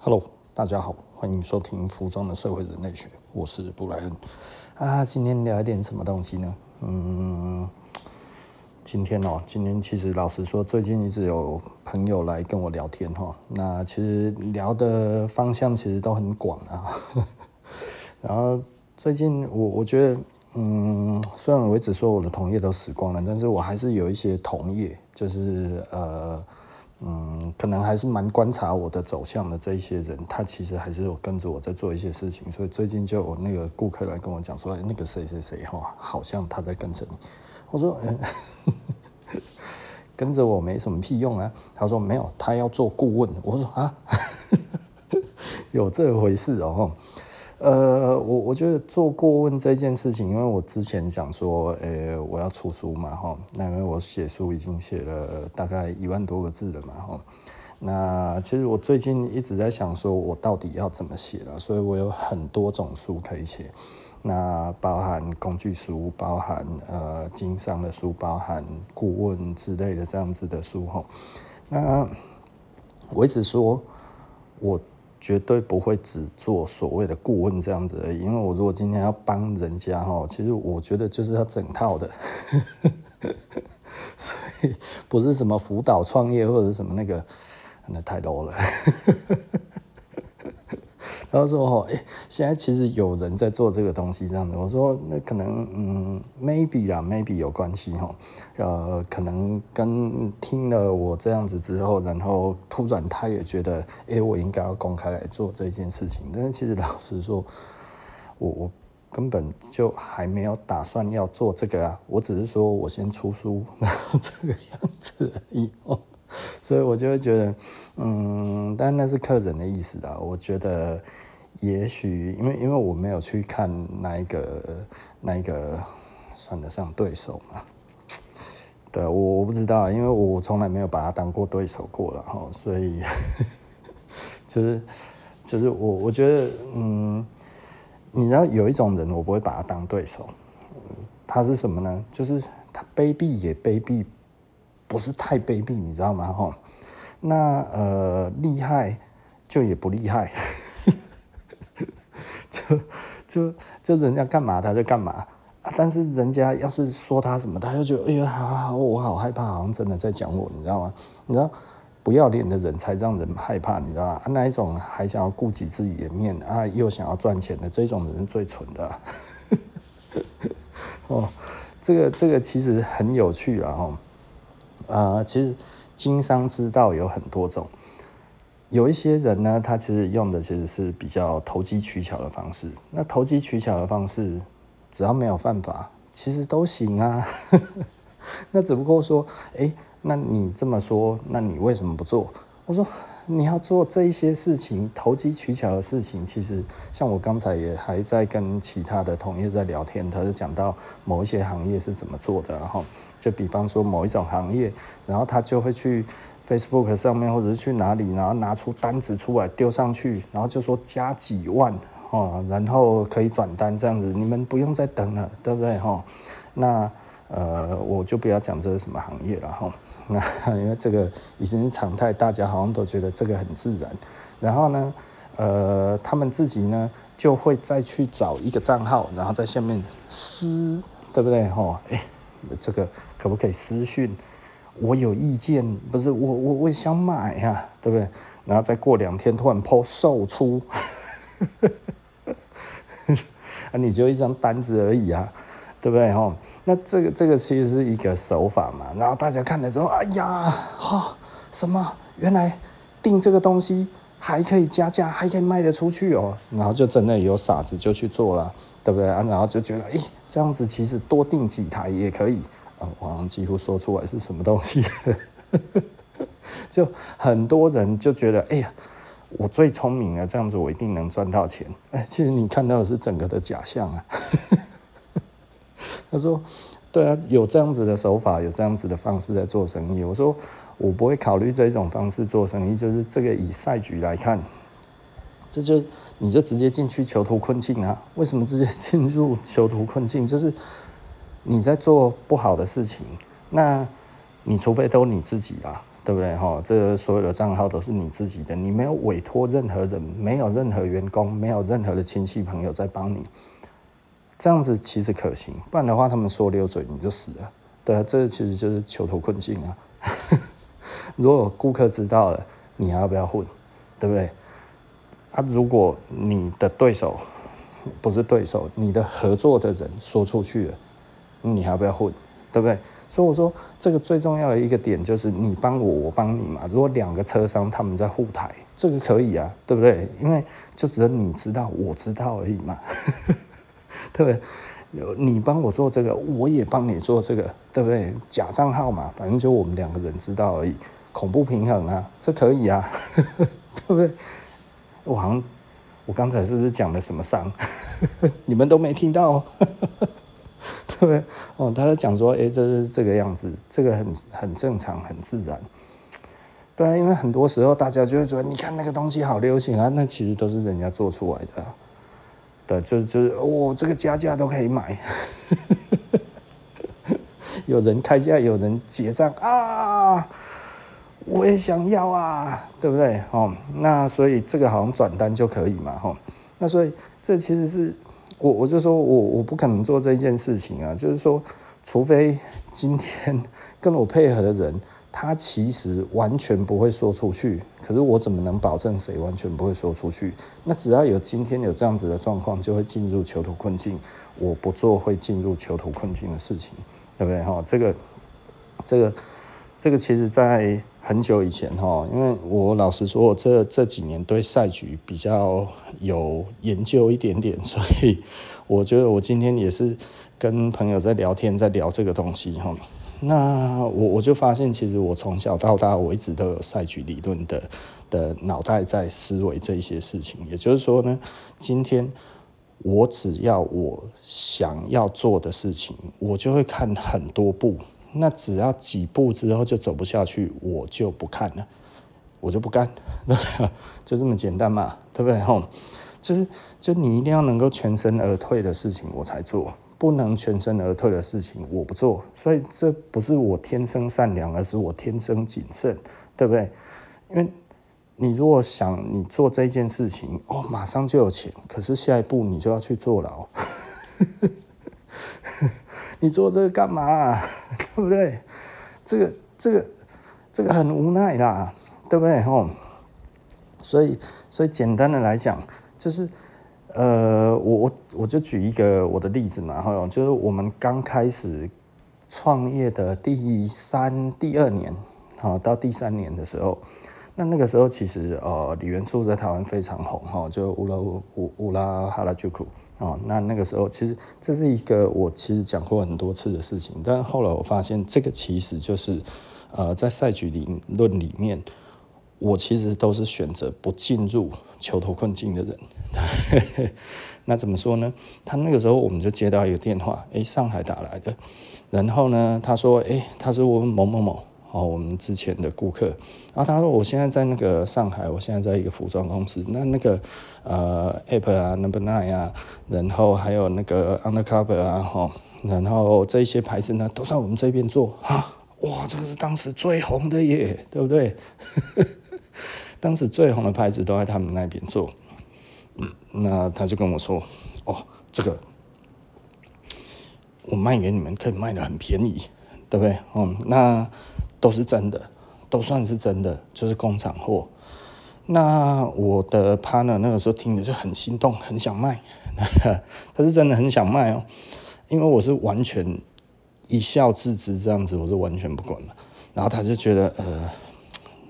Hello，大家好，欢迎收听服装的社会人类学，我是布莱恩啊。今天聊一点什么东西呢？嗯，今天哦，今天其实老实说，最近一直有朋友来跟我聊天哈。那其实聊的方向其实都很广啊。然后最近我我觉得，嗯，虽然我一直说我的同业都死光了，但是我还是有一些同业，就是呃。嗯，可能还是蛮观察我的走向的这一些人，他其实还是有跟着我在做一些事情，所以最近就有那个顾客来跟我讲说，那个谁谁谁哈，好像他在跟着你。我说，嗯，跟着我没什么屁用啊。他说没有，他要做顾问。我说啊，有这回事哦。呃，我我觉得做顾问这件事情，因为我之前讲说，呃、我要出书嘛，哈，那因为我写书已经写了大概一万多个字了嘛，哈，那其实我最近一直在想说，我到底要怎么写了，所以我有很多种书可以写，那包含工具书，包含呃经商的书，包含顾问之类的这样子的书，哈，那我一直说，我。绝对不会只做所谓的顾问这样子而已，因为我如果今天要帮人家哈，其实我觉得就是要整套的，所以不是什么辅导创业或者什么那个，那太 low 了。然后说哦，哎，现在其实有人在做这个东西，这样子。我说那可能，嗯，maybe 啦，maybe 有关系哈。呃，可能跟听了我这样子之后，然后突然他也觉得，哎，我应该要公开来做这件事情。但是其实老实说，我我根本就还没有打算要做这个啊。我只是说我先出书，然 后这个样子而已哦。所以我就会觉得，嗯，但那是客人的意思啦。我觉得，也许因为因为我没有去看那一个那一个算得上对手嘛，对，我我不知道，因为我从来没有把他当过对手过了哈。所以，就是就是我我觉得，嗯，你知道有一种人，我不会把他当对手，他是什么呢？就是他卑鄙也卑鄙。不是太卑鄙，你知道吗？哈，那呃厉害就也不厉害，就就就人家干嘛他就干嘛！但是人家要是说他什么，他就觉得哎呀，好好好，我好害怕，好像真的在讲我，你知道吗？你知道不要脸的人才让人害怕，你知道吗？那一种还想要顾及自己的面啊，又想要赚钱的这种人最蠢的啊。哦，这个这个其实很有趣啊！哈。呃，其实经商之道有很多种，有一些人呢，他其实用的其实是比较投机取巧的方式。那投机取巧的方式，只要没有犯法，其实都行啊。那只不过说，哎，那你这么说，那你为什么不做？我说。你要做这一些事情，投机取巧的事情，其实像我刚才也还在跟其他的同业在聊天，他就讲到某一些行业是怎么做的，然后就比方说某一种行业，然后他就会去 Facebook 上面或者是去哪里，然后拿出单子出来丢上去，然后就说加几万哦，然后可以转单这样子，你们不用再等了，对不对哈？那。呃，我就不要讲这是什么行业了哈。那因为这个已经是常态，大家好像都觉得这个很自然。然后呢，呃，他们自己呢就会再去找一个账号，然后在下面私，对不对哈？哎，这个可不可以私讯？我有意见，不是我我我想买呀、对不对？然后再过两天突然抛售出，啊，你就一张单子而已啊。对不对哈？那这个这个其实是一个手法嘛。然后大家看了之后，哎呀，哈，什么？原来订这个东西还可以加价，还可以卖得出去哦。然后就真的有傻子就去做了，对不对啊？然后就觉得，哎，这样子其实多订几台也可以。啊，我好像几乎说出来是什么东西，就很多人就觉得，哎呀，我最聪明了，这样子我一定能赚到钱。哎，其实你看到的是整个的假象啊。他说：“对啊，有这样子的手法，有这样子的方式在做生意。”我说：“我不会考虑这种方式做生意，就是这个以赛局来看，这就你就直接进去囚徒困境啊？为什么直接进入囚徒困境？就是你在做不好的事情，那你除非都你自己啊，对不对？哈，这个所有的账号都是你自己的，你没有委托任何人，没有任何员工，没有任何的亲戚朋友在帮你，这样子其实可行。不然的话，他们说溜嘴你就死了。对啊，这其实就是囚徒困境啊。如果顾客知道了，你还要不要混？对不对？啊，如果你的对手不是对手，你的合作的人说出去了，你还要不要混？对不对？所以我说，这个最重要的一个点就是你帮我，我帮你嘛。如果两个车商他们在互台，这个可以啊，对不对？因为就只有你知道，我知道而已嘛，对不对？你帮我做这个，我也帮你做这个，对不对？假账号嘛，反正就我们两个人知道而已。恐怖平衡啊，这可以啊，对不对？我好像我刚才是不是讲了什么伤？你们都没听到哦，对不对？哦，他在讲说，哎，这是这个样子，这个很很正常，很自然。对啊，因为很多时候大家就会说，你看那个东西好流行啊，那其实都是人家做出来的。对，就就是，哦，这个加价都可以买，有人开价，有人结账啊，我也想要啊，对不对？哦，那所以这个好像转单就可以嘛，哈，那所以这其实是我我就说我我不可能做这件事情啊，就是说，除非今天 跟我配合的人。他其实完全不会说出去，可是我怎么能保证谁完全不会说出去？那只要有今天有这样子的状况，就会进入囚徒困境。我不做会进入囚徒困境的事情，对不对？哈，这个，这个，这个，其实在很久以前哈，因为我老实说，我这这几年对赛局比较有研究一点点，所以我觉得我今天也是跟朋友在聊天，在聊这个东西哈。那我我就发现，其实我从小到大，我一直都有赛局理论的的脑袋在思维这一些事情。也就是说呢，今天我只要我想要做的事情，我就会看很多步。那只要几步之后就走不下去，我就不看了，我就不干，就这么简单嘛，对不对？吼，就是就你一定要能够全身而退的事情，我才做。不能全身而退的事情，我不做。所以这不是我天生善良，而是我天生谨慎，对不对？因为你如果想你做这件事情，哦，马上就有钱，可是下一步你就要去坐牢。你做这个干嘛？对不对？这个这个这个很无奈啦，对不对？哦，所以所以简单的来讲，就是。呃，我我我就举一个我的例子嘛，哈，就是我们刚开始创业的第三、第二年，好到第三年的时候，那那个时候其实呃，李元素在台湾非常红，哈，就乌拉乌乌拉哈拉就库，哦，那那个时候其实这是一个我其实讲过很多次的事情，但后来我发现这个其实就是呃，在赛局理论里面。我其实都是选择不进入囚徒困境的人。那怎么说呢？他那个时候我们就接到一个电话，诶，上海打来的。然后呢，他说，诶，他是我们某某某，哦，我们之前的顾客。然后他说，我现在在那个上海，我现在在一个服装公司。那那个呃，App 啊，Number Nine 啊，然后还有那个 Undercover 啊，哈，然后这些牌子呢，都在我们这边做啊。哇，这个是当时最红的耶，对不对？当时最红的牌子都在他们那边做，嗯，那他就跟我说：“哦，这个我卖给你们可以卖得很便宜，对不对？嗯，那都是真的，都算是真的，就是工厂货。那我的 partner 那个时候听着就很心动，很想卖，他是真的很想卖哦，因为我是完全一笑置之这样子，我是完全不管了。然后他就觉得，呃。”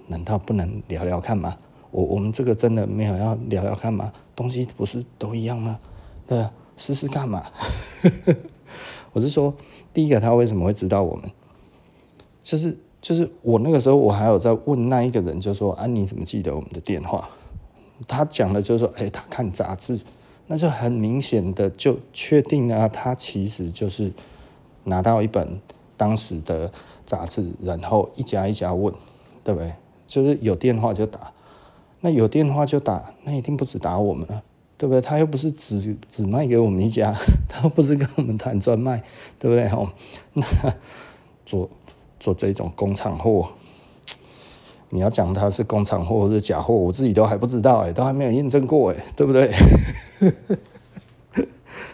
难道不能聊聊看吗？我我们这个真的没有要聊聊看吗？东西不是都一样吗？对，试试看嘛。我是说，第一个他为什么会知道我们？就是就是我那个时候我还有在问那一个人，就说啊，你怎么记得我们的电话？他讲的就是说，哎，他看杂志，那就很明显的就确定啊，他其实就是拿到一本当时的杂志，然后一家一家问，对不对？就是有电话就打，那有电话就打，那一定不止打我们了，对不对？他又不是只只卖给我们一家，他又不是跟我们谈专卖，对不对？哦，那做做这种工厂货，你要讲它是工厂货或者假货，我自己都还不知道哎，都还没有验证过哎，对不对？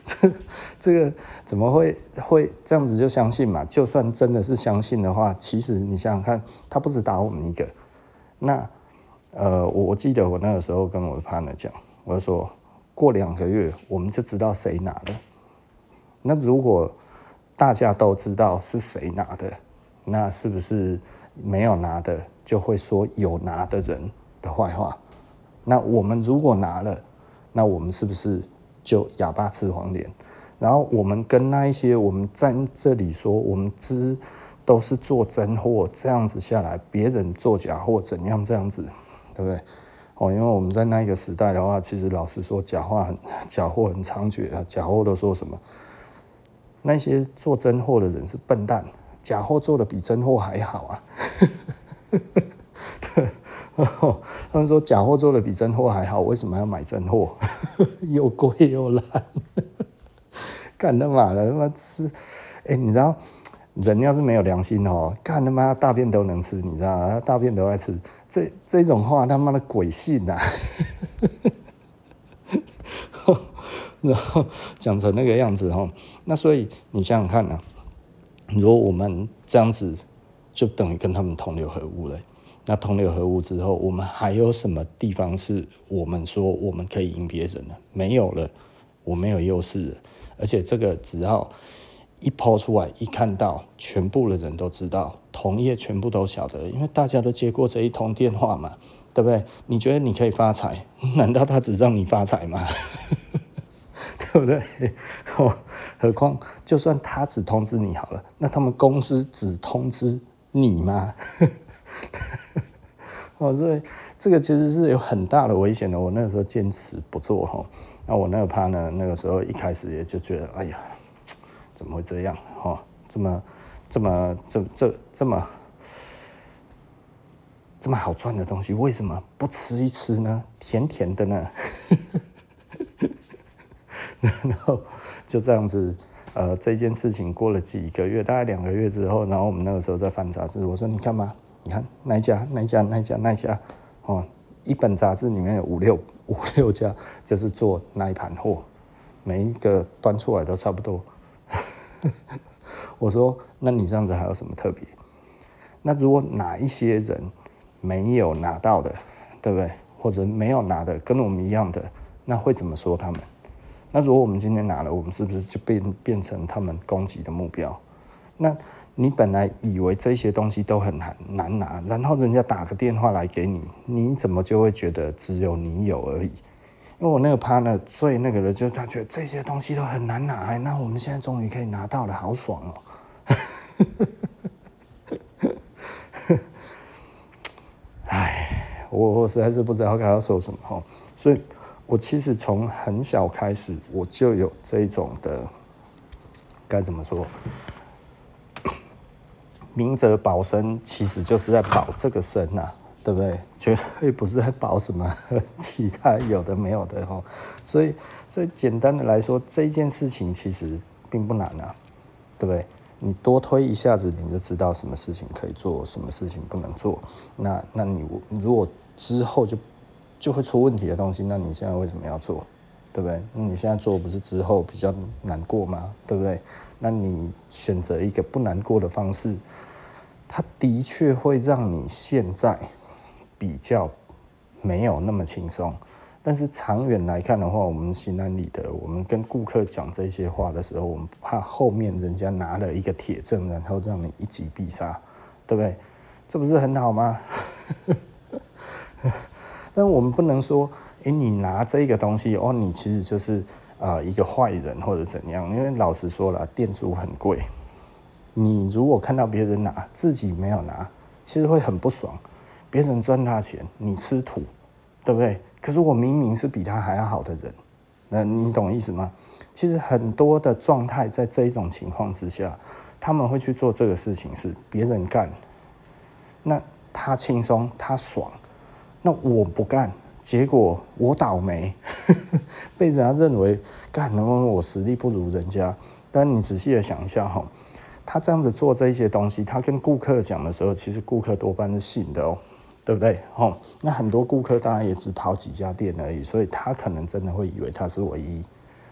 这这个怎么会会这样子就相信嘛？就算真的是相信的话，其实你想想看，他不止打我们一个。那呃，我我记得我那个时候跟我的 partner 讲，我说过两个月我们就知道谁拿的。那如果大家都知道是谁拿的，那是不是没有拿的就会说有拿的人的坏话？那我们如果拿了，那我们是不是就哑巴吃黄连？然后我们跟那一些我们在这里说我们知都是做真货，这样子下来，别人做假货怎样这样子，对不对？哦，因为我们在那个时代的话，其实老实说，假话很 假货很猖獗啊，假货都说什么？那些做真货的人是笨蛋，假货做的比真货还好啊！对，他们说假货做的比真货还好，为什么要买真货？又贵又烂，干他妈的他妈吃！哎，你知道人要是没有良心哦，干他妈大便都能吃，你知道吗？大便都爱吃，这这种话他妈的鬼信呐！然后讲成那个样子哈，那所以你想想看呐、如果我们这样子，就等于跟他们同流合污了。那同流合污之后，我们还有什么地方是我们说我们可以赢别人的？没有了，我没有优势。而且这个只要一抛出来，一看到，全部的人都知道，同业全部都晓得，因为大家都接过这一通电话嘛，对不对？你觉得你可以发财？难道他只让你发财吗？对不对？哦，何况就算他只通知你好了，那他们公司只通知你吗？哦，所以这个其实是有很大的危险的。我那个时候坚持不做哈，那我那个怕呢那个时候一开始也就觉得，哎呀，怎么会这样？哈，这么这么这这这么这么好赚的东西，为什么不吃一吃呢？甜甜的呢？然后就这样子，呃，这件事情过了几个月，大概两个月之后，然后我们那个时候在翻杂志，我说你看嘛，你看那家、那家、那家、那家，哦，一本杂志里面有五六五六家，就是做那一盘货，每一个端出来都差不多。我说，那你这样子还有什么特别？那如果哪一些人没有拿到的，对不对？或者没有拿的跟我们一样的，那会怎么说他们？那如果我们今天拿了，我们是不是就变变成他们攻击的目标？那你本来以为这些东西都很难难拿，然后人家打个电话来给你，你怎么就会觉得只有你有而已？因为我那个 partner 最那个的，就是他觉得这些东西都很难拿，那我们现在终于可以拿到了，好爽哦！哎，我我实在是不知道该要说什么哈，所以。我其实从很小开始，我就有这种的，该怎么说？明哲保身，其实就是在保这个身呐、啊，对不对？绝对不是在保什么其他有的没有的哈。所以，所以简单的来说，这件事情其实并不难啊，对不对？你多推一下子，你就知道什么事情可以做，什么事情不能做。那，那你如果之后就。就会出问题的东西，那你现在为什么要做，对不对？那你现在做不是之后比较难过吗？对不对？那你选择一个不难过的方式，它的确会让你现在比较没有那么轻松。但是长远来看的话，我们心安理得。我们跟顾客讲这些话的时候，我们不怕后面人家拿了一个铁证，然后让你一击必杀，对不对？这不是很好吗？但我们不能说，诶，你拿这个东西哦，你其实就是、一个坏人或者怎样？因为老实说了，店主很贵。你如果看到别人拿，自己没有拿，其实会很不爽。别人赚大钱，你吃土，对不对？可是我明明是比他还要好的人，那你懂意思吗？其实很多的状态在这一种情况之下，他们会去做这个事情，是别人干，那他轻松，他爽。那我不干，结果我倒霉，被人家认为干，因为我实力不如人家。但你仔细的想一下哈，他这样子做这些东西，他跟顾客讲的时候，其实顾客多半是信的哦。对不对？哦，那很多顾客当然也只跑几家店而已，所以他可能真的会以为他是唯一。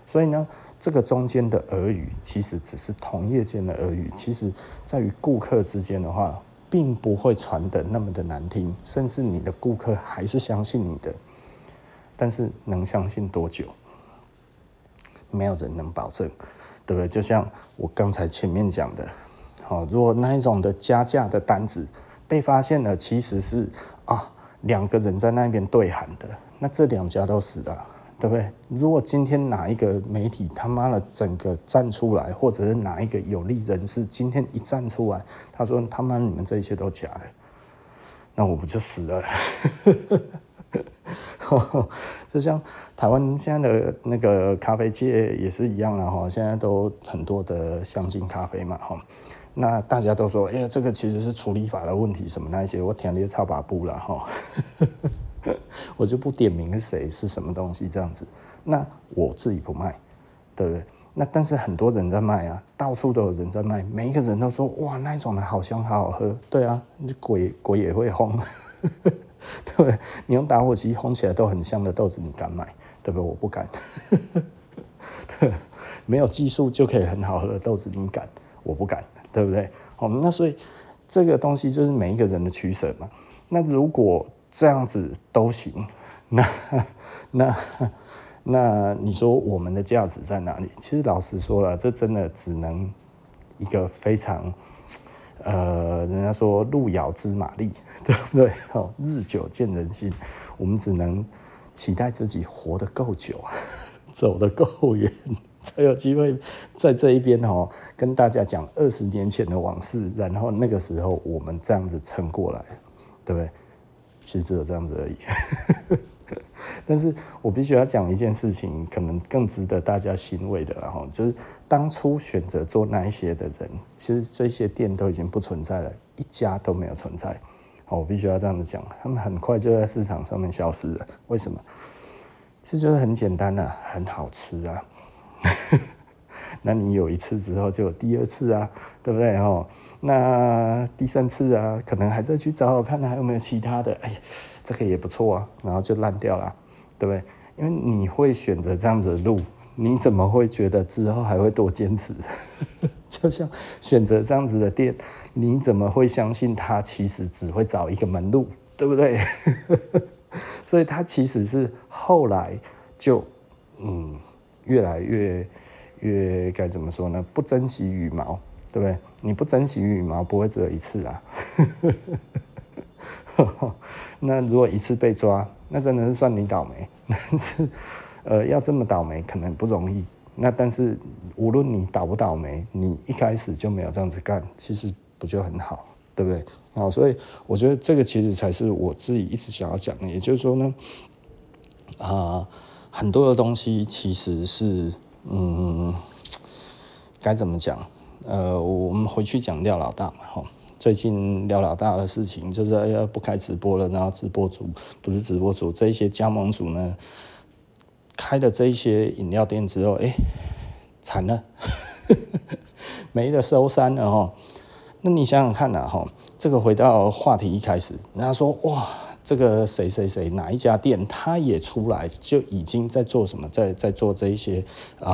所以呢，这个中间的耳语其实只是同业间的耳语，其实在于顾客之间的话，并不会传得那么的难听，甚至你的顾客还是相信你的。但是能相信多久？没有人能保证，对不对？就像我刚才前面讲的，好，如果那一种的加价的单子被发现了，其实是啊两个人在那边对喊的，那这两家都死了，对不对？如果今天哪一个媒体他妈的整个站出来，或者是哪一个有利人士今天一站出来，他说他妈你们这些都假的，那我不就死了？就像台湾现在的那个咖啡界也是一样了哈，现在都很多的香精咖啡嘛哈。那大家都说，哎呀，这个其实是处理法的问题，什么那些，我天天操把布了哈，我就不点名谁是什么东西这样子。那我自己不卖，对不对？那但是很多人在卖啊，到处都有人在卖，每一个人都说哇，那种的好香，好好喝。对啊，鬼鬼也会烘，对不对？你用打火机烘起来都很香的豆子，你敢买？对不对？我不敢。对，没有技术就可以很好喝的豆子，你敢？我不敢。对不对？好，那所以这个东西就是每一个人的取舍嘛。那如果这样子都行，那那那你说我们的价值在哪里？其实老实说了，这真的只能一个非常呃，人家说路遥知马力，对不对？哦，日久见人心，我们只能期待自己活得够久，走得够远。才有机会在这一边哦，跟大家讲二十年前的往事，然后那个时候我们这样子撑过来，对不对？其实只有这样子而已。但是我必须要讲一件事情，可能更值得大家欣慰的，然后就是当初选择做那一些的人，其实这些店都已经不存在了，一家都没有存在。我必须要这样子讲，他们很快就在市场上面消失了。为什么？其实就是很简单啊，很好吃啊。那你有一次之后就有第二次啊，对不对哦？那第三次啊，可能还再去找找看还有没有其他的，哎，这个也不错啊，然后就烂掉了，对不对？因为你会选择这样子的路，你怎么会觉得之后还会多坚持？就像选择这样子的店，你怎么会相信他其实只会找一个门路，对不对？所以他其实是后来就嗯。越来越越该怎么说呢？不珍惜羽毛，对不对？你不珍惜羽毛，不会只有一次啊。那如果一次被抓，那真的是算你倒霉。但是，呃，要这么倒霉可能不容易。那但是，无论你倒不倒霉，你一开始就没有这样子干，其实不就很好，对不对？好，所以我觉得这个其实才是我自己一直想要讲的。也就是说呢，啊、很多的东西其实是，嗯，该怎么讲？呃，我们回去讲廖老大嘛，哈。最近廖老大的事情就是要不开直播了，然后直播主不是直播主，这一些加盟主呢，开了这一些饮料店之后，哎，惨了，没得收山了哈。那你想想看呐，哈，这个回到话题一开始，人家说哇。这个谁谁谁哪一家店，他也出来就已经在做什么，在在做这一些啊、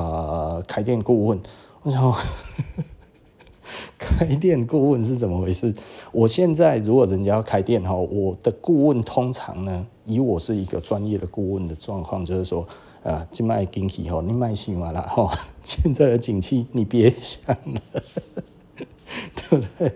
呃、开店顾问。我想 开店顾问是怎么回事？我现在如果人家要开店哈，我的顾问通常呢，以我是一个专业的顾问的状况，就是说啊，今卖景气吼，你卖戏嘛啦哈，现在的景气你别想了，对不对？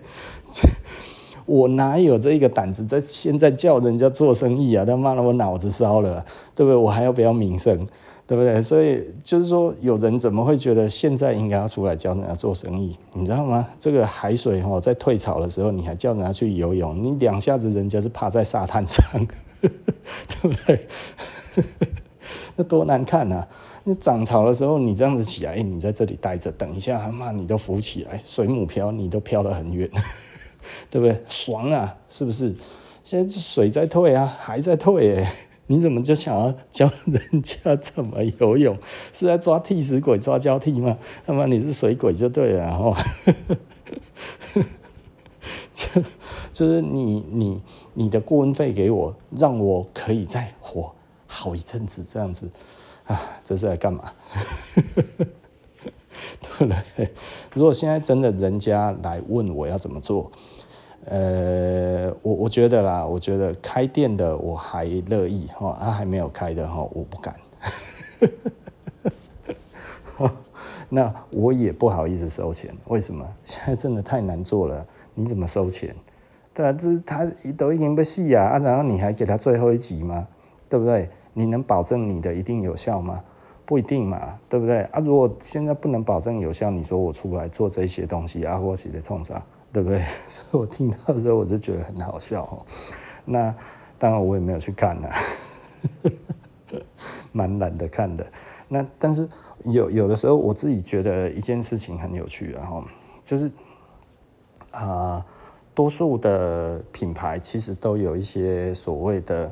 我哪有这一个胆子在现在叫人家做生意啊？他妈的，我脑子烧了，对不对？我还要不要名声，对不对？所以就是说，有人怎么会觉得现在应该要出来教人家做生意？你知道吗？这个海水哈，在退潮的时候，你还叫人家去游泳，你两下子人家是趴在沙滩上，对不对？那多难看啊！那涨潮的时候，你这样子起来，你在这里待着，等一下他妈你都浮起来，水母漂你都漂得很远。对不对？爽啊，是不是？现在水在退啊，还在退哎，你怎么就想要教人家怎么游泳？是在抓替死鬼、抓交替吗？那么你是水鬼就对了，然后，就就是你你你的顾问费给我，让我可以再活好一阵子这样子啊，这是来干嘛？对不对？如果现在真的人家来问我要怎么做，呃，我我觉得啦，我觉得开店的我还乐意哈，啊还没有开的哈，我不敢。那我也不好意思收钱，为什么？现在真的太难做了，你怎么收钱？对啊，这他都已经被戏啊，然后你还给他最后一集吗？对不对？你能保证你的一定有效吗？不一定嘛，对不对？啊，如果现在不能保证有效，你说我出来做这些东西啊，我写的冲啥？对不对？所以我听到的时候我就觉得很好笑。那当然我也没有去看呢，蛮懒得看的。那但是。有有的时候，我自己觉得一件事情很有趣，然后就是啊、多数的品牌其实都有一些所谓的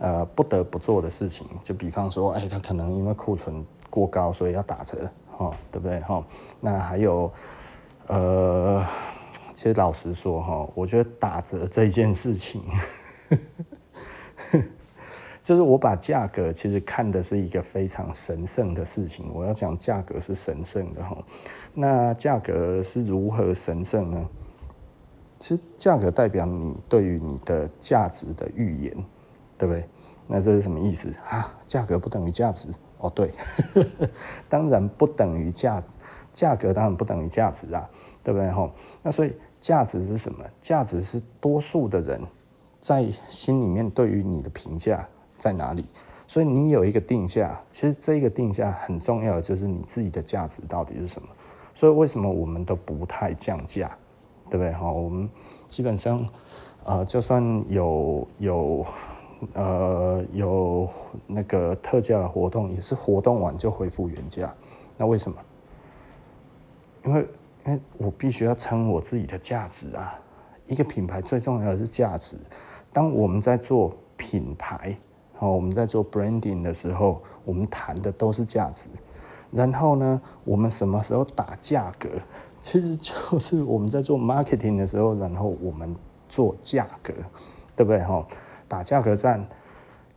呃不得不做的事情，就比方说，哎，他可能因为库存过高，所以要打折，哈，对不对？哈，那还有呃，其实老实说，哈，我觉得打折这件事情。就是我把价格其实看的是一个非常神圣的事情。我要讲价格是神圣的哈，那价格是如何神圣呢？其实价格代表你对于你的价值的预言，对不对？那这是什么意思啊？价格不等于价值？哦，对，当然不等于价，价格当然不等于价值啊，对不对？哈，那所以价值是什么？价值是多数的人在心里面对于你的评价。在哪里？所以你有一个定价，其实这个定价很重要的就是你自己的价值到底是什么。所以为什么我们都不太降价，对不对？哈，我们基本上，呃，就算有有呃有那个特价的活动，也是活动完就恢复原价。那为什么？因为因为我必须要撑我自己的价值啊。一个品牌最重要的是价值。当我们在做品牌。哦，我们在做 branding 的时候，我们谈的都是价值。然后呢，我们什么时候打价格？其实就是我们在做 marketing 的时候，然后我们做价格，对不对？哈，打价格战，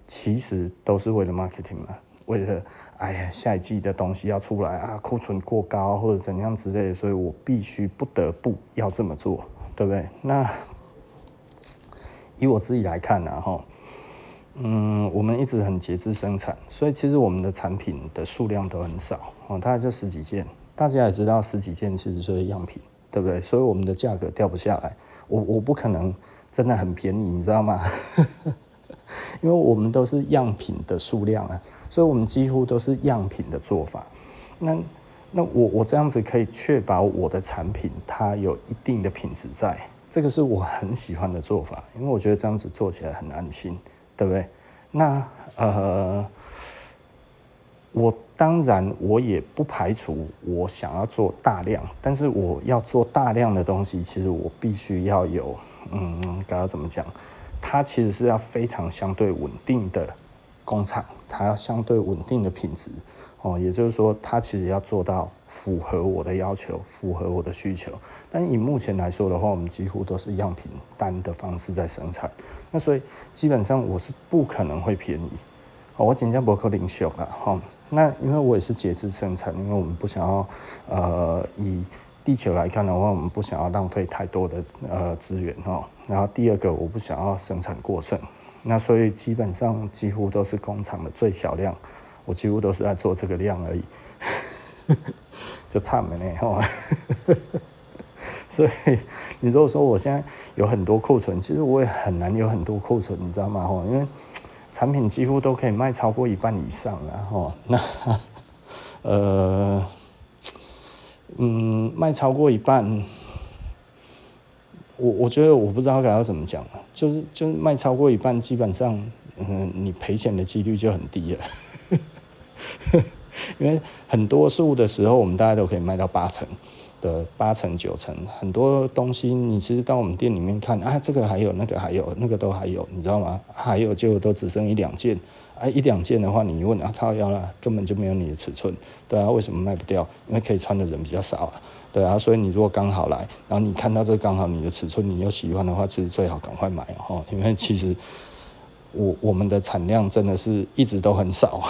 其实都是为了 marketing 嘛，为了哎呀，下一季的东西要出来啊，库存过高或者怎样之类的，所以我必须不得不要这么做，对不对？那以我自己来看呢，哈。嗯，我们一直很节制生产，所以其实我们的产品的数量都很少哦，大概就十几件。大家也知道，十几件其实就是样品，对不对？所以我们的价格掉不下来。我我不可能真的很便宜，你知道吗？因为我们都是样品的数量啊，所以我们几乎都是样品的做法。那那我我这样子可以确保我的产品它有一定的品质在，这个是我很喜欢的做法，因为我觉得这样子做起来很安心。对不对？那呃，我当然我也不排除我想要做大量，但是我要做大量的东西，其实我必须要有，嗯，该要怎么讲？它其实是要非常相对稳定的工厂，它要相对稳定的品质哦，也就是说，它其实要做到符合我的要求，符合我的需求。但以目前来说的话，我们几乎都是样品单的方式在生产，那所以基本上我是不可能会便宜哦，我尽量不可能秀了哈。那因为我也是节制生产，因为我们不想要呃以地球来看的话，我们不想要浪费太多的呃资源哈。然后第二个，我不想要生产过剩，那所以基本上几乎都是工厂的最小量，我几乎都是在做这个量而已，就差没呢哈。所以，你如果说我现在有很多库存，其实我也很难有很多库存，你知道吗？因为产品几乎都可以卖超过一半以上了哈。那 呃，嗯，卖超过一半，我我觉得我不知道该要怎么讲了，就是就是卖超过一半，基本上嗯，你赔钱的几率就很低了，因为很多数的时候，我们大家都可以卖到八成。的八成九成，很多东西你其实到我们店里面看啊，这个还有，那个还有，那个都还有，你知道吗？还有就都只剩一两件啊，一两件的话，你一问啊，他要了，根本就没有你的尺寸，对啊，为什么卖不掉？因为可以穿的人比较少啊，对啊，所以你如果刚好来，然后你看到这刚好你的尺寸，你又喜欢的话，其实最好赶快买哦，因为其实我我们的产量真的是一直都很少，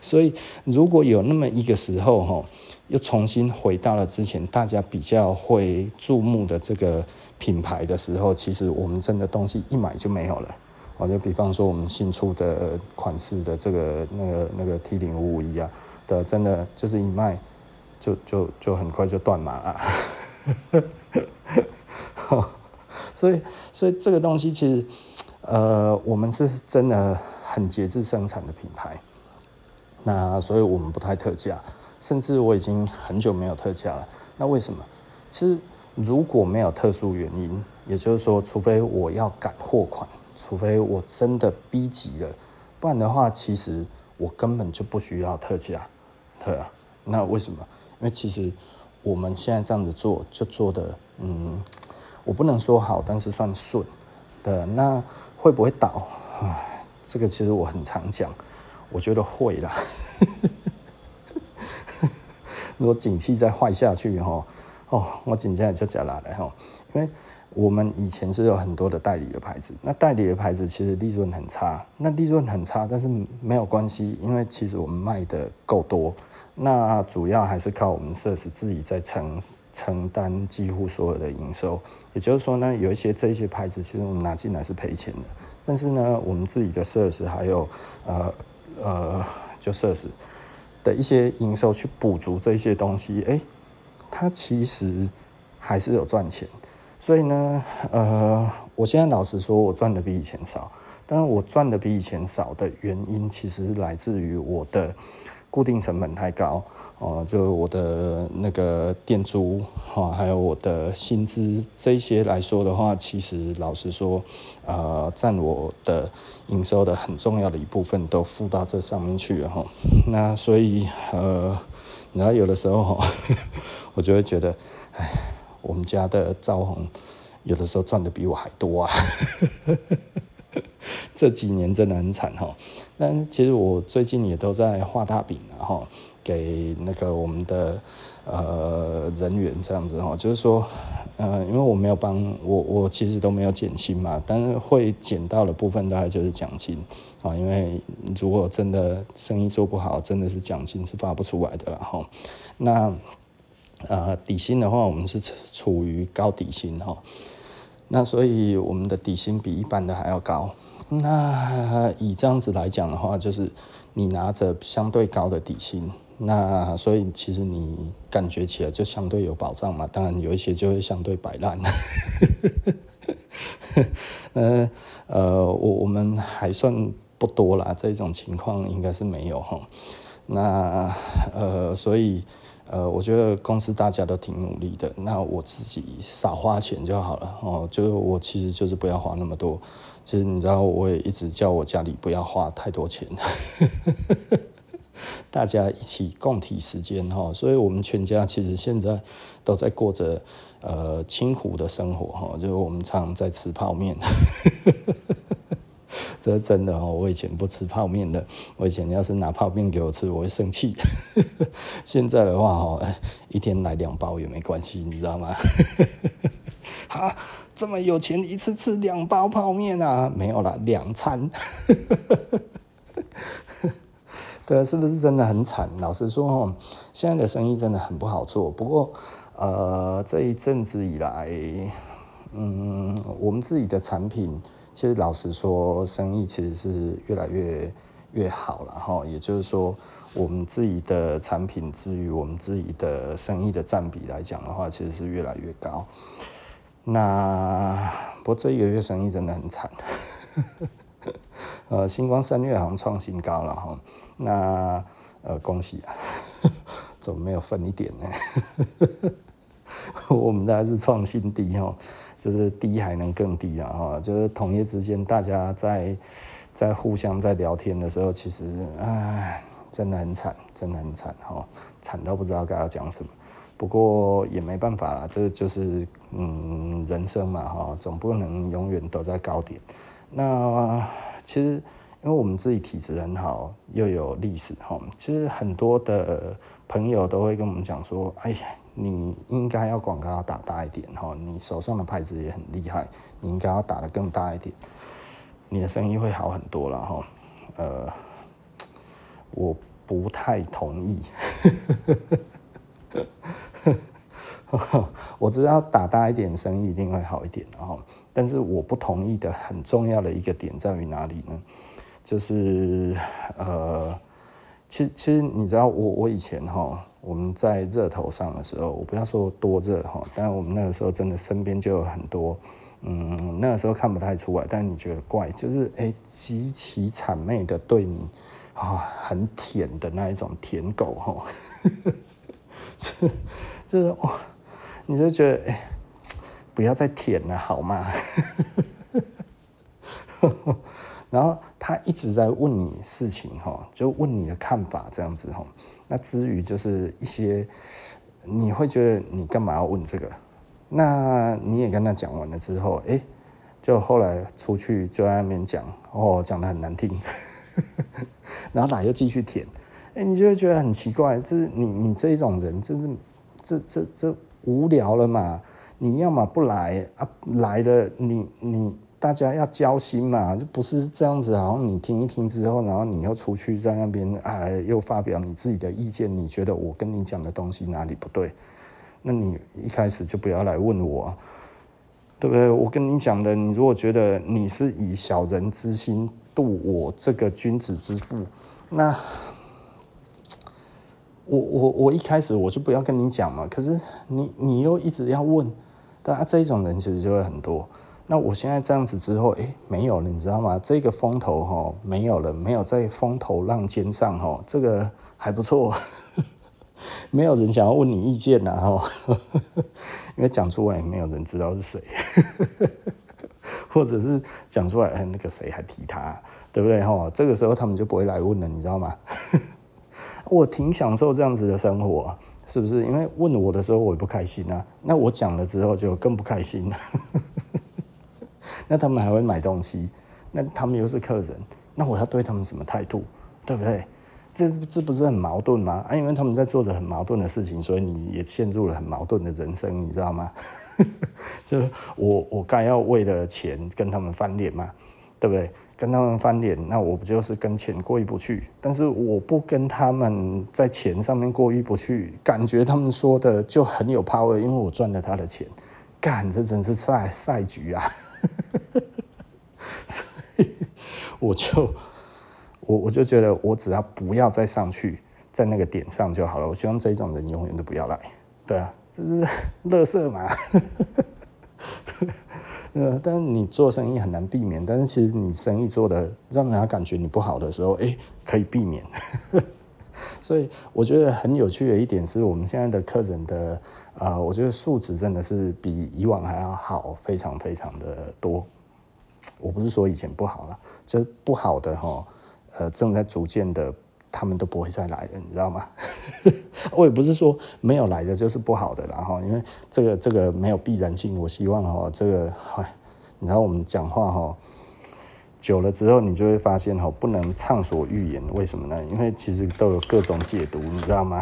所以如果有那么一个时候哈，又重新回到了之前大家比较会注目的这个。品牌的时候，其实我们真的东西一买就没有了。我就比方说我们新出的款式的这个那个那个 T 零五五一啊的，真的就是一卖就就就很快就断码了。所以所以这个东西其实呃我们是真的很节制生产的品牌。那所以我们不太特价，甚至我已经很久没有特价了。那为什么？其实。如果没有特殊原因，也就是说，除非我要赶货款，除非我真的逼急了，不然的话，其实我根本就不需要特价，对啊。那为什么？因为其实我们现在这样子做，就做的，嗯，我不能说好，但是算顺的。那会不会倒？这个其实我很常讲，我觉得会啦。如果景气再坏下去，哈。哦，我紧接着就讲了哈，因为我们以前是有很多的代理的牌子，那代理的牌子其实利润很差，那利润很差，但是没有关系，因为其实我们卖的够多，那主要还是靠我们设实自己在承承担几乎所有的营收，也就是说呢，有一些这些牌子其实我们拿进来是赔钱的，但是呢，我们自己的设实还有呃呃就设实的一些营收去补足这些东西，哎。它其实还是有赚钱，所以呢，呃，我现在老实说，我赚的比以前少，但是我赚的比以前少的原因，其实是来自于我的固定成本太高哦、就我的那个店租哈，还有我的薪资这些来说的话，其实老实说，呃，占我的营收的很重要的一部分都付到这上面去了哈，那所以呃。然后有的时候，我就会觉得，哎，我们家的赵红有的时候赚的比我还多啊。这几年真的很惨哈。但其实我最近也都在画大饼，然后给那个我们的呃人员这样子哈，就是说，呃，因为我没有帮我，我其实都没有减薪嘛，但是会减到的部分大概就是奖金。啊，因为如果真的生意做不好，真的是奖金是发不出来的了哈。那呃底薪的话，我们是处于高底薪哈。那所以我们的底薪比一般的还要高。那以这样子来讲的话，就是你拿着相对高的底薪，那所以其实你感觉起来就相对有保障嘛。当然有一些就会相对摆烂。呃 呃，我我们还算。不多啦，这种情况应该是没有哈。那呃，所以呃，我觉得公司大家都挺努力的。那我自己少花钱就好了哦。就我其实就是不要花那么多。其实你知道，我也一直叫我家里不要花太多钱，大家一起共体时间哈。所以我们全家其实现在都在过着呃清苦的生活哈。就是我们常在吃泡面。这是真的哦，我以前不吃泡面的。我以前要是拿泡面给我吃，我会生气。现在的话哦，一天来两包也没关系，你知道吗？哈，这么有钱，一次吃两包泡面啊？没有啦，两餐。对，是不是真的很惨？老实说哦，现在的生意真的很不好做。不过，呃，这一阵子以来，嗯，我们自己的产品。其实老实说，生意其实是越来越越好了哈。也就是说，我们自己的产品至于我们自己的生意的占比来讲的话，其实是越来越高。那不过这一个月生意真的很惨，呃，星光三月好像创新高了哈。那呃，恭喜啊，怎么没有分一点呢？我们大概是创新低哈。就是低还能更低啊！哈，就是同业之间大家在在互相在聊天的时候，其实唉，真的很惨，真的很惨哈，惨到不知道该要讲什么。不过也没办法啦，这就是嗯人生嘛哈，总不能永远都在高点。那其实因为我们自己体质很好，又有历史哈，其实很多的朋友都会跟我们讲说，哎呀，你应该要广告要打大一点哈，你手上的牌子也很厉害，你应该要打得更大一点，你的生意会好很多了哈。呃，我不太同意。我知道打大一点生意一定会好一点，然后，但是我不同意的很重要的一个点在于哪里呢？就是呃，其实其实你知道我我以前哈，我们在热头上的时候，我不要说多热哈，但我们那个时候真的身边就有很多，嗯，那个时候看不太出来，但你觉得怪，就是哎，极其谄媚的对你啊，很舔的那一种舔狗哈，就是哇。你就觉得，哎，不要再舔了，好吗？然后他一直在问你事情，哈，就问你的看法，这样子，哈。那至于就是一些，你会觉得你干嘛要问这个？那你也跟他讲完了之后，哎，就后来出去就在那边讲，哦，讲得很难听，然后来又继续舔，哎，你就会觉得很奇怪，这是你你这一种人，这是这这这。无聊了嘛？你要么不来啊，来了你你大家要交心嘛，就不是这样子。然后你听一听之后，然后你又出去在那边啊，又发表你自己的意见。你觉得我跟你讲的东西哪里不对？那你一开始就不要来问我，对不对？我跟你讲的，你如果觉得你是以小人之心度我这个君子之腹，那。我我我一开始我就不要跟你讲嘛，可是你你又一直要问，对啊，这一种人其实就会很多。那我现在这样子之后，哎，没有了，你知道吗？这个风头哈没有了，没有在风头浪尖上哈，这个还不错，没有人想要问你意见呐哈，因为讲出来也没有人知道是谁，或者是讲出来那个谁还提他，对不对哈？这个时候他们就不会来问了，你知道吗？我挺享受这样子的生活啊，是不是？因为问我的时候我也不开心啊，那我讲了之后就更不开心了。那他们还会买东西，那他们又是客人，那我要对他们什么态度？对不对？这这不是很矛盾吗？啊，因为他们在做着很矛盾的事情，所以你也陷入了很矛盾的人生，你知道吗？就是我我该要为了钱跟他们翻脸吗？对不对？跟他们翻脸，那我不就是跟钱过意不去？但是我不跟他们在钱上面过意不去，感觉他们说的就很有 power，因为我赚了他的钱，干，这真是赛赛局啊！所以我就我我就觉得，我只要不要再上去，在那个点上就好了。我希望这种人永远都不要来。对啊，这是乐色嘛。呃，但是你做生意很难避免，但是其实你生意做的让人家感觉你不好的时候，哎，可以避免。所以我觉得很有趣的一点是我们现在的客人的，呃，我觉得素质真的是比以往还要好，非常非常的多。我不是说以前不好了，就不好的哈，呃，正在逐渐的。他们都不会再来了，你知道吗？我也不是说没有来的就是不好的，然后因为这个这个没有必然性。我希望哈，这个，你知道我们讲话哈，久了之后你就会发现哈，不能畅所欲言。为什么呢？因为其实都有各种解读，你知道吗？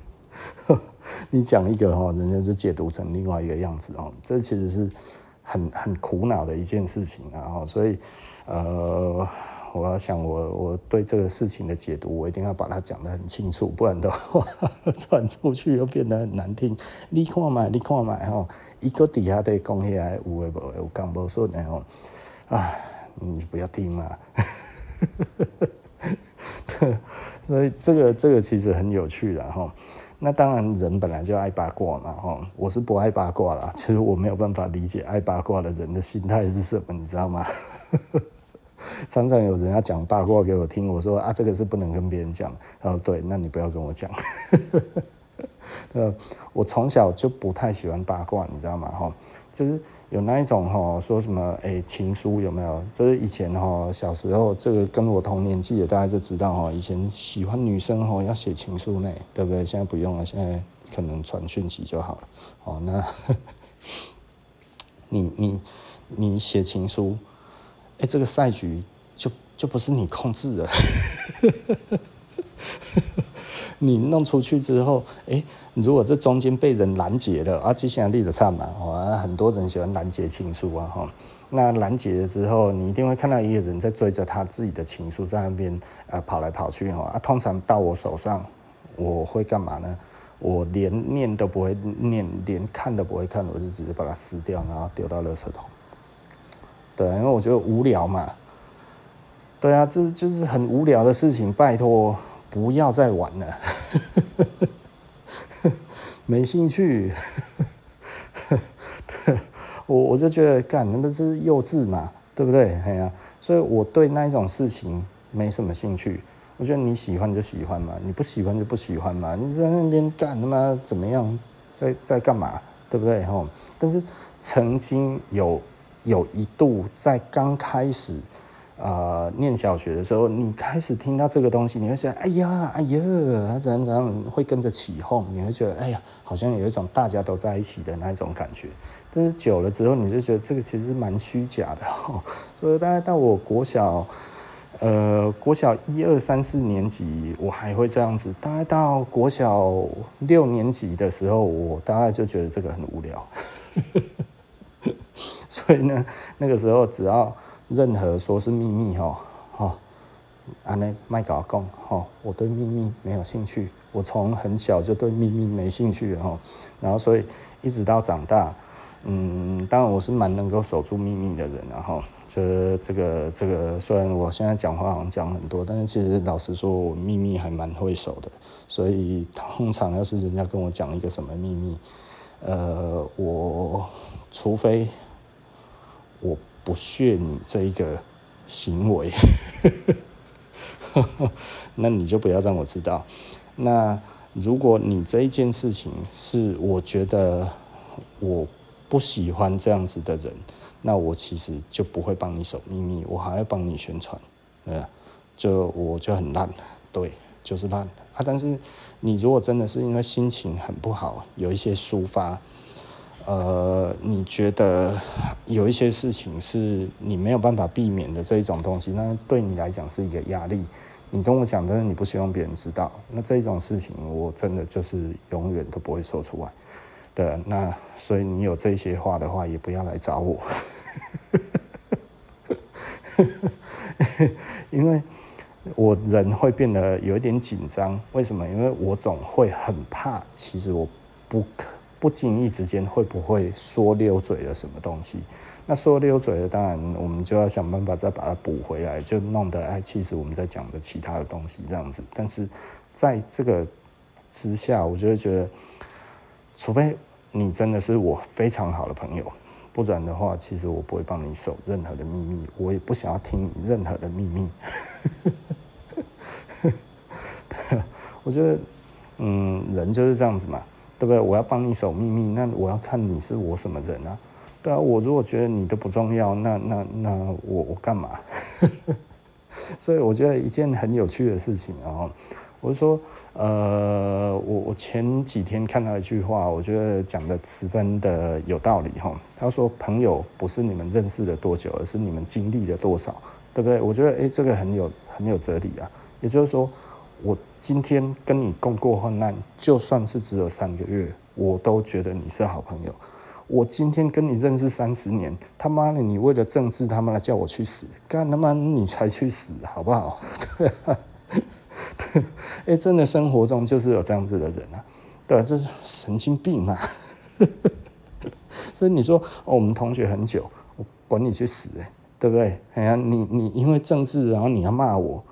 你讲一个哈，人家是解读成另外一个样子哦，这其实是很很苦恼的一件事情，然后所以呃。我要想我我对这个事情的解读，我一定要把它讲得很清楚，不然的话 传出去又变得很难听。你看嘛，你看嘛，吼，一个底下在讲起来有诶无诶，有讲无顺诶吼，啊，你不要听嘛。所以这个这个其实很有趣的哈。那当然人本来就爱八卦嘛，哈，我是不爱八卦啦。其实我没有办法理解爱八卦的人的心态是什么，你知道吗？常常有人要讲八卦给我听，我说啊，这个是不能跟别人讲。他说对，那你不要跟我讲。呃，我从小就不太喜欢八卦，你知道吗？哈，就是有那一种哈，说什么哎，情书有没有？就是以前哈，小时候这个跟我同年纪的，大家就知道哈，以前喜欢女生哈要写情书呢，对不对？现在不用了，现在可能传讯息就好了。哦，那 你你你写情书。哎，这个赛局就就不是你控制的。你弄出去之后，哎、欸，如果这中间被人拦截了啊，接下来立的差嘛，啊，很多人喜欢拦截情书啊，哈，那拦截了之后，你一定会看到一个人在追着他自己的情书在那边呃跑来跑去哈，啊，通常到我手上，我会干嘛呢？我连念都不会念，连看都不会看，我就直接把它撕掉，然后丢到垃圾桶。对，因为我觉得无聊嘛。对啊，这就是很无聊的事情，拜托。不要再玩了，没兴趣。我我就觉得干，那是幼稚嘛，对不对？哎呀，所以我对那一种事情没什么兴趣。我觉得你喜欢就喜欢嘛，你不喜欢就不喜欢嘛。你在那边干他妈怎么样，在在干嘛，对不对？吼，但是曾经有有一度在刚开始。呃，念小学的时候，你开始听到这个东西，你会想，哎呀，哎呀，他怎样怎样，会跟着起哄，你会觉得，哎呀，好像有一种大家都在一起的那一种感觉。但是久了之后，你就觉得这个其实是蛮虚假的。所以大概到我国小，呃，国小一二三四年级，我还会这样子。大概到国小六年级的时候，我大概就觉得这个很无聊。所以呢，那个时候只要。任何说是秘密哈，哈，安内麦搞讲哈，我对秘密没有兴趣，我从很小就对秘密没兴趣哈，然后所以一直到长大，嗯，当然我是蛮能够守住秘密的人，然后这这个这个虽然我现在讲话好像讲很多，但是其实老实说，我秘密还蛮会守的，所以通常要是人家跟我讲一个什么秘密，呃，我除非我。不屑你这一个行为，那你就不要让我知道。那如果你这一件事情是我觉得我不喜欢这样子的人，那我其实就不会帮你守秘密，我还要帮你宣传，呃，就我就很烂，对，就是烂啊。但是你如果真的是因为心情很不好，有一些抒发。呃，你觉得有一些事情是你没有办法避免的这一种东西，那对你来讲是一个压力。你跟我讲，但是你不希望别人知道，那这种事情我真的就是永远都不会说出来。对，那所以你有这些话的话，也不要来找我，因为我人会变得有一点紧张。为什么？因为我总会很怕，其实我不可。不经意之间会不会说溜嘴了什么东西？那说溜嘴了，当然我们就要想办法再把它补回来，就弄得哎，其实我们在讲的其他的东西这样子。但是在这个之下，我就会觉得，除非你真的是我非常好的朋友，不然的话，其实我不会帮你守任何的秘密，我也不想要听你任何的秘密。我觉得，嗯，人就是这样子嘛。对不对？我要帮你守秘密，那我要看你是我什么人啊？对啊，我如果觉得你都不重要，那那那我我干嘛？所以我觉得一件很有趣的事情啊，我是说，呃，我我前几天看到一句话，我觉得讲的十分的有道理哈。他说，朋友不是你们认识了多久，而是你们经历了多少，对不对？我觉得哎，这个很有很有哲理啊。也就是说。我今天跟你共过患难，就算是只有三个月，我都觉得你是好朋友。我今天跟你认识三十年，他妈的，你为了政治，他妈的叫我去死，干他妈你才去死，好不好？对啊，哎、欸，真的生活中就是有这样子的人啊，对啊，这是神经病啊。所以你说，哦，我们同学很久，我管你去死，对不对？哎呀，你你因为政治，然后你要骂我。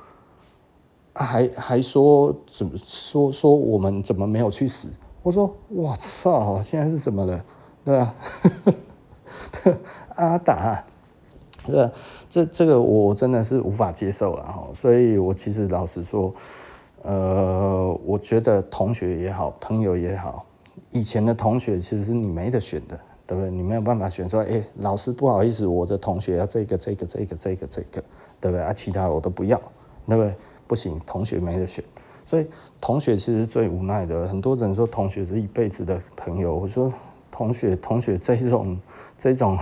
还还说怎么说说我们怎么没有去死？我说我操，现在是怎么了？对吧？阿达，这这这个我真的是无法接受了哈。所以我其实老实说，呃，我觉得同学也好，朋友也好，以前的同学其实是你没得选的，对不对？你没有办法选说，哎，老师不好意思，我的同学要这个这个这个这个这个，对不对？啊，其他的我都不要，对不对？不行，同学没得选，所以同学其实最无奈的。很多人说同学是一辈子的朋友，我说同学同学这种 这种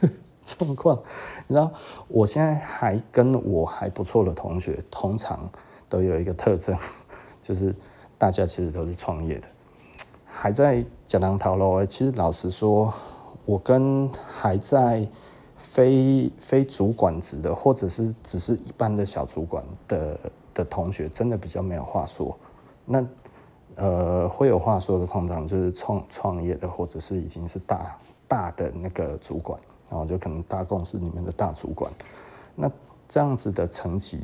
状况。你知道，我现在还跟我还不错的同学，通常都有一个特征，就是大家其实都是创业的，还在讲堂讨论。其实老实说，我跟还在非非主管职的，或者是只是一般的小主管的的同学，真的比较没有话说。那呃，会有话说的，通常就是创创业的，或者是已经是大大的那个主管，然后就可能大公司里面的大主管。那这样子的层级，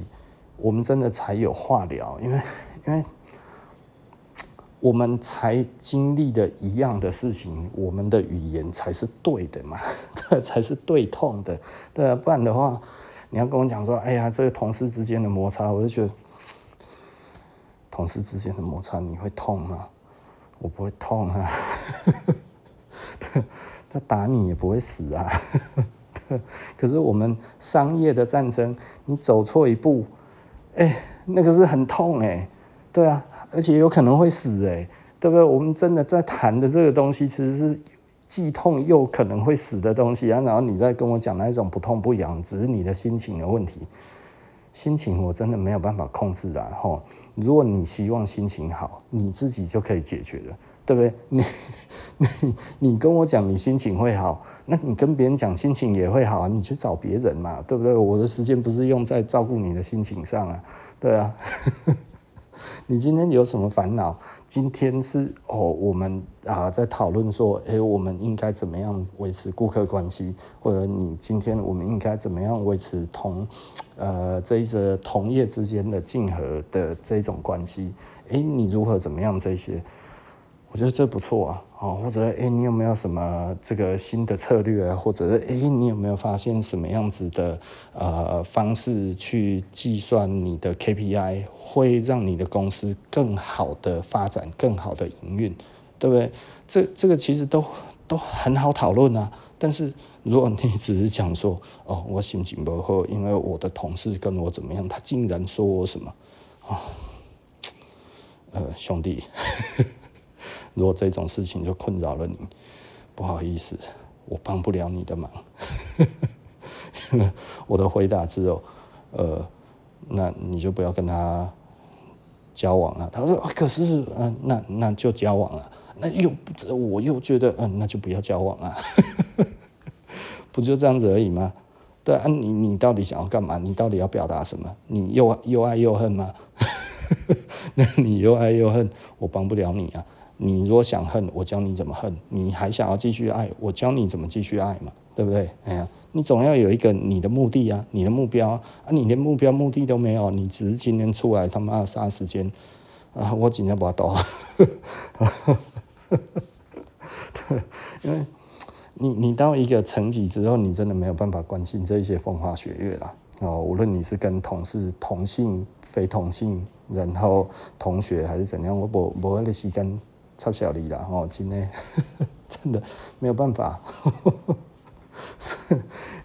我们真的才有话聊，因为因为。我们才经历的一样的事情，我们的语言才是对的嘛，这才是对痛的，对啊，不然的话，你要跟我讲说，哎呀，这个同事之间的摩擦，我就觉得，同事之间的摩擦你会痛吗？我不会痛啊，他打你也不会死啊，可是我们商业的战争，你走错一步，哎，那个是很痛哎，对啊。而且有可能会死哎，对不对？我们真的在谈的这个东西，其实是既痛又可能会死的东西啊。然后你再跟我讲那一种不痛不痒，只是你的心情的问题。心情我真的没有办法控制的吼。如果你希望心情好，你自己就可以解决了，对不对？你 你你跟我讲你心情会好，那你跟别人讲心情也会好，你去找别人嘛，对不对？我的时间不是用在照顾你的心情上啊，对啊。你今天有什么烦恼？今天是哦，我们啊在讨论说，诶，我们应该怎么样维持顾客关系，或者你今天我们应该怎么样维持同呃这一则同业之间的竞合的这种关系？诶，你如何怎么样这些？我觉得这不错啊，哦，或者诶，你有没有什么这个新的策略啊？或者是诶，你有没有发现什么样子的呃方式去计算你的 KPI，会让你的公司更好的发展，更好的营运，对不对？这这个其实都都很好讨论啊。但是如果你只是讲说哦，我心情不好，因为我的同事跟我怎么样，他竟然说我什么哦，呃，兄弟。如果这种事情就困扰了你，不好意思，我帮不了你的忙。我的回答只有，呃，那你就不要跟他交往了。他说，可是，嗯、那那就交往了。那又我又觉得，嗯、那就不要交往了。不就这样子而已吗？对啊，你你到底想要干嘛？你到底要表达什么？你又又爱又恨吗？那你又爱又恨，我帮不了你啊。你如果想恨，我教你怎么恨；你还想要继续爱，我教你怎么继续爱嘛，对不对？哎呀，你总要有一个你的目的啊，你的目标啊，你连目标目的都没有，你只是今天出来他妈的杀时间啊！我今天不要抖，对，因为你你到一个层级之后，你真的没有办法关心这一些风花雪月了哦。无论你是跟同事同性、非同性，然后同学还是怎样，我不不会的时间。超小力啦，哦，今天 真的没有办法。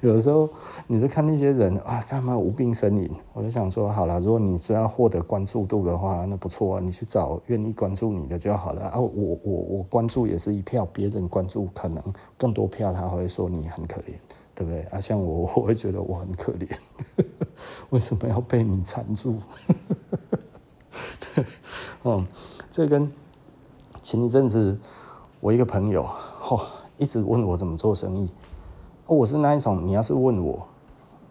有的时候你是看那些人啊，干嘛无病呻吟？我就想说，好了，如果你是要获得关注度的话，那不错啊，你去找愿意关注你的就好了啊。我我我关注也是一票，别人关注可能更多票，他会说你很可怜，对不对？啊，像我，我会觉得我很可怜，为什么要被你缠住？对，嗯，这跟。前一阵子，我一个朋友，哦，一直问我怎么做生意。我是那一种，你要是问我，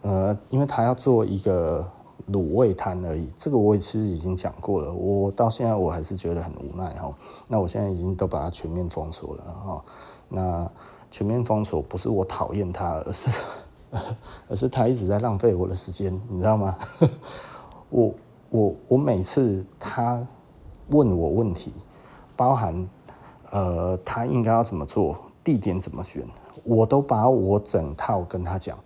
呃，因为他要做一个卤味摊而已，这个我其实已经讲过了。我到现在我还是觉得很无奈哈。那我现在已经都把它全面封锁了哈。那全面封锁不是我讨厌他，而是而是他一直在浪费我的时间，你知道吗？我我我每次他问我问题。包含，呃，他应该要怎么做，地点怎么选，我都把我整套跟他讲，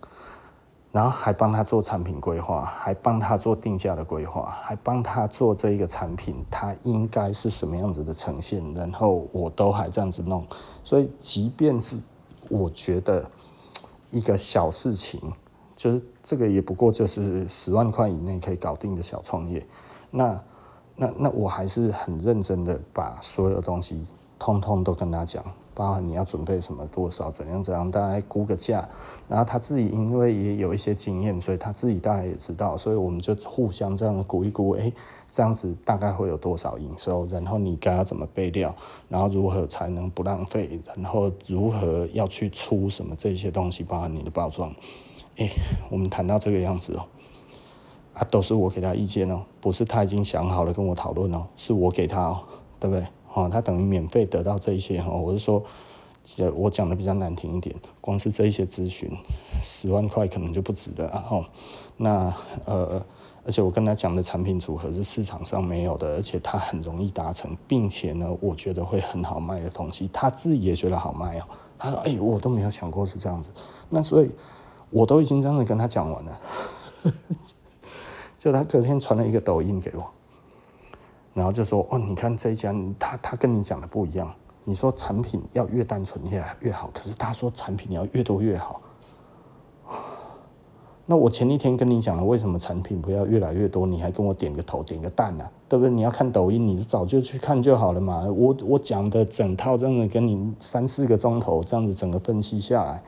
然后还帮他做产品规划，还帮他做定价的规划，还帮他做这一个产品，它应该是什么样子的呈现，然后我都还这样子弄。所以，即便是我觉得一个小事情，就是这个也不过就是十万块以内可以搞定的小创业，那。那那我还是很认真的把所有东西通通都跟他讲，包含你要准备什么多少怎样怎样，大概估个价。然后他自己因为也有一些经验，所以他自己大概也知道，所以我们就互相这样估一估，哎，这样子大概会有多少营收？然后你该要怎么备料？然后如何才能不浪费？然后如何要去出什么这些东西，包含你的包装。哎，我们谈到这个样子哦，啊，都是我给他意见哦，不是他已经想好了跟我讨论哦，是我给他哦，对不对？哦，他等于免费得到这一些哦，我是说，我讲的比较难听一点，光是这一些咨询，十万块可能就不值得啊。哦，那呃，而且我跟他讲的产品组合是市场上没有的，而且他很容易达成，并且呢，我觉得会很好卖的东西，他自己也觉得好卖哦。他说：“哎，我都没有想过是这样子。”那所以。我都已经这样子跟他讲完了，就他隔天传了一个抖音给我，然后就说：“哦，你看这一家，他他跟你讲的不一样。你说产品要越单纯越越好，可是他说产品要越多越好。那我前一天跟你讲了，为什么产品不要越来越多？你还跟我点个头点个赞呢？对不对？你要看抖音，你早就去看就好了嘛。我我讲的整套这样子跟你三四个钟头这样子整个分析下来。”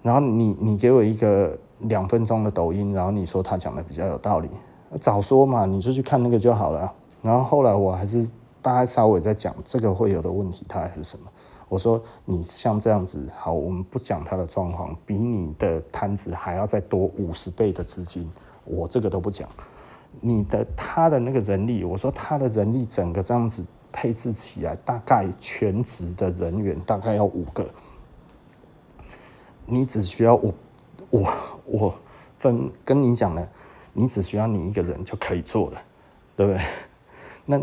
然后你你给我一个两分钟的抖音，然后你说他讲的比较有道理，早说嘛，你就去看那个就好了。然后后来我还是大概稍微在讲这个会有的问题，它还是什么？我说你像这样子，好，我们不讲他的状况，比你的摊子还要再多五十倍的资金，我这个都不讲。你的他的那个人力，我说他的人力整个这样子配置起来，大概全职的人员大概要五个。你只需要五，我我分跟你讲了，你只需要你一个人就可以做了，对不对？那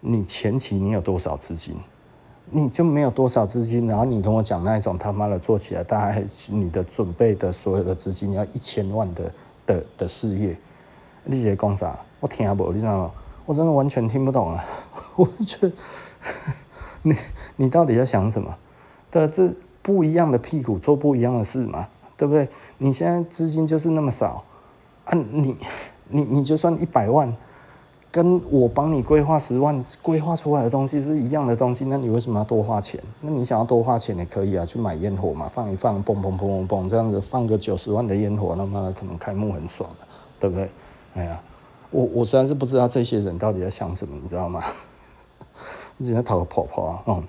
你前期你有多少资金？你就没有多少资金，然后你跟我讲那一种他妈的做起来，大概你的准备的所有的资金要一千万的的的事业，你在讲啥？我听不，你知道吗？我真的完全听不懂啊！我觉你你到底在想什么？对，这。不一样的屁股做不一样的事嘛，对不对？你现在资金就是那么少啊，你你你就算一百万，跟我帮你规划十万规划出来的东西是一样的东西，那你为什么要多花钱？那你想要多花钱也可以啊，去买烟火嘛，放一放，嘣嘣嘣嘣嘣，这样子放个九十万的烟火，那么可能开幕很爽的，对不对？哎呀，我我实在是不知道这些人到底在想什么，你知道吗？你只能讨个泡泡，嗯。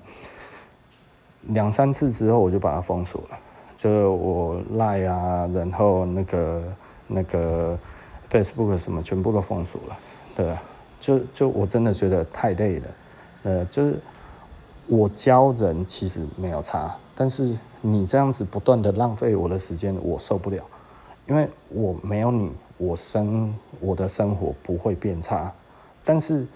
两三次之后，我就把它封锁了，就是我赖啊，然后那个那个 Facebook 什么全部都封锁了，对，就就我真的觉得太累了，呃，就是我教人其实没有差，但是你这样子不断的浪费我的时间，我受不了，因为我没有你，我生我的生活不会变差，但是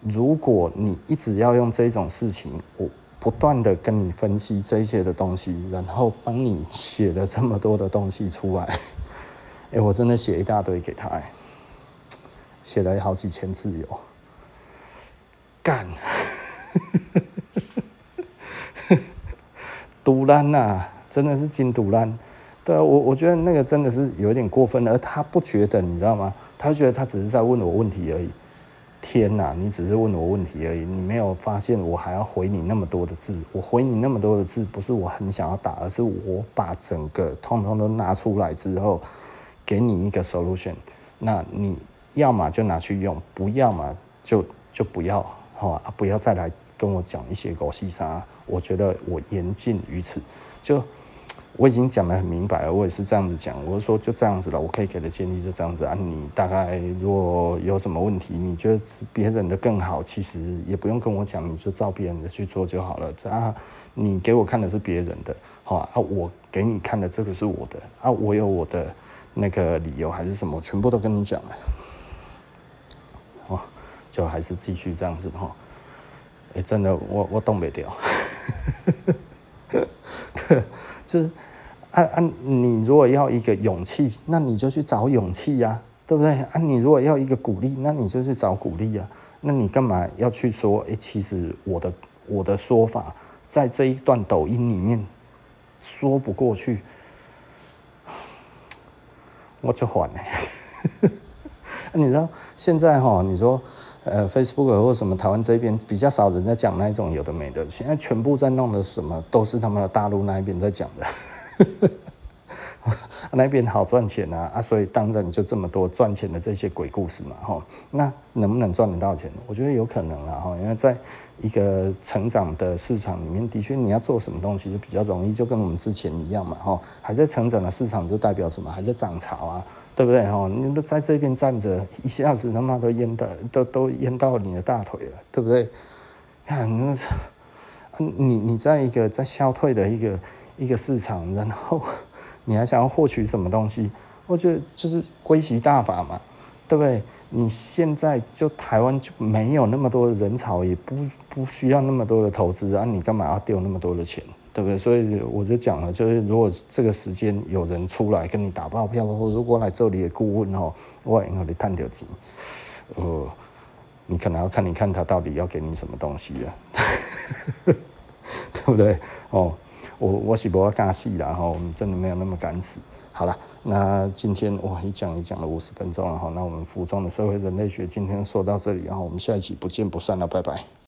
如果你一直要用这种事情，我。不断的跟你分析这些的东西，然后帮你写了这么多的东西出来，哎，我真的写一大堆给他，写了好几千字有，干，赌烂呐，真的是金赌烂，对啊，我我觉得那个真的是有点过分了，而他不觉得，你知道吗？他觉得他只是在问我问题而已。天哪，你只是问我问题而已，你没有发现我还要回你那么多的字？我回你那么多的字，不是我很想要打，而是我把整个通通都拿出来之后，给你一个 solution。那你要么就拿去用，不要嘛就就不要，好啊，不要再来跟我讲一些狗屁啥。我觉得我言尽于此，就。我已经讲得很明白了，我也是这样子讲，我是说就这样子了，我可以给的建议就这样子啊。你大概如果有什么问题，你觉得别人的更好，其实也不用跟我讲，你就照别人的去做就好了。这啊，你给我看的是别人的，好啊，我给你看的这个是我的啊，我有我的那个理由还是什么，全部都跟你讲了，哦，就还是继续这样子哈。真的，我我动不掉。是，啊啊！你如果要一个勇气，那你就去找勇气呀，对不对？啊，你如果要一个鼓励，那你就去找鼓励呀。那你干嘛要去说？哎、欸，其实我的我的说法在这一段抖音里面说不过去，我就缓了。你知道现在哈？你说呃，Facebook 或什么台湾这边比较少人在讲那一种有的没的，现在全部在弄的什么都是他们的大陆那一边在讲的，那边好赚钱啊啊，所以当然就这么多赚钱的这些鬼故事嘛哈，那能不能赚得到钱？我觉得有可能啊哈，因为在一个成长的市场里面，的确你要做什么东西就比较容易，就跟我们之前一样嘛哈，还在成长的市场就代表什么？还在涨潮啊。对不对哈？你都在这边站着，一下子他妈都淹到，都都淹到你的大腿了，对不对？看那，你你在一个在消退的一个一个市场，然后 你还想要获取什么东西？我觉得就是归习大法嘛，对不对？你现在就台湾就没有那么多人潮，也不不需要那么多的投资啊，你干嘛要丢那么多的钱？对不对？所以我就讲了，就是如果这个时间有人出来跟你打包票，或如果来这里的顾问哦，我应该你探条钱，呃，你可能要看你看他到底要给你什么东西啊，对不对？哦，我我是不要尬戏啦，哈，我们真的没有那么敢死。好了，那今天哇一讲一讲了五十分钟了哈，那我们服装的社会人类学今天说到这里，然后我们下一期不见不散了，拜拜。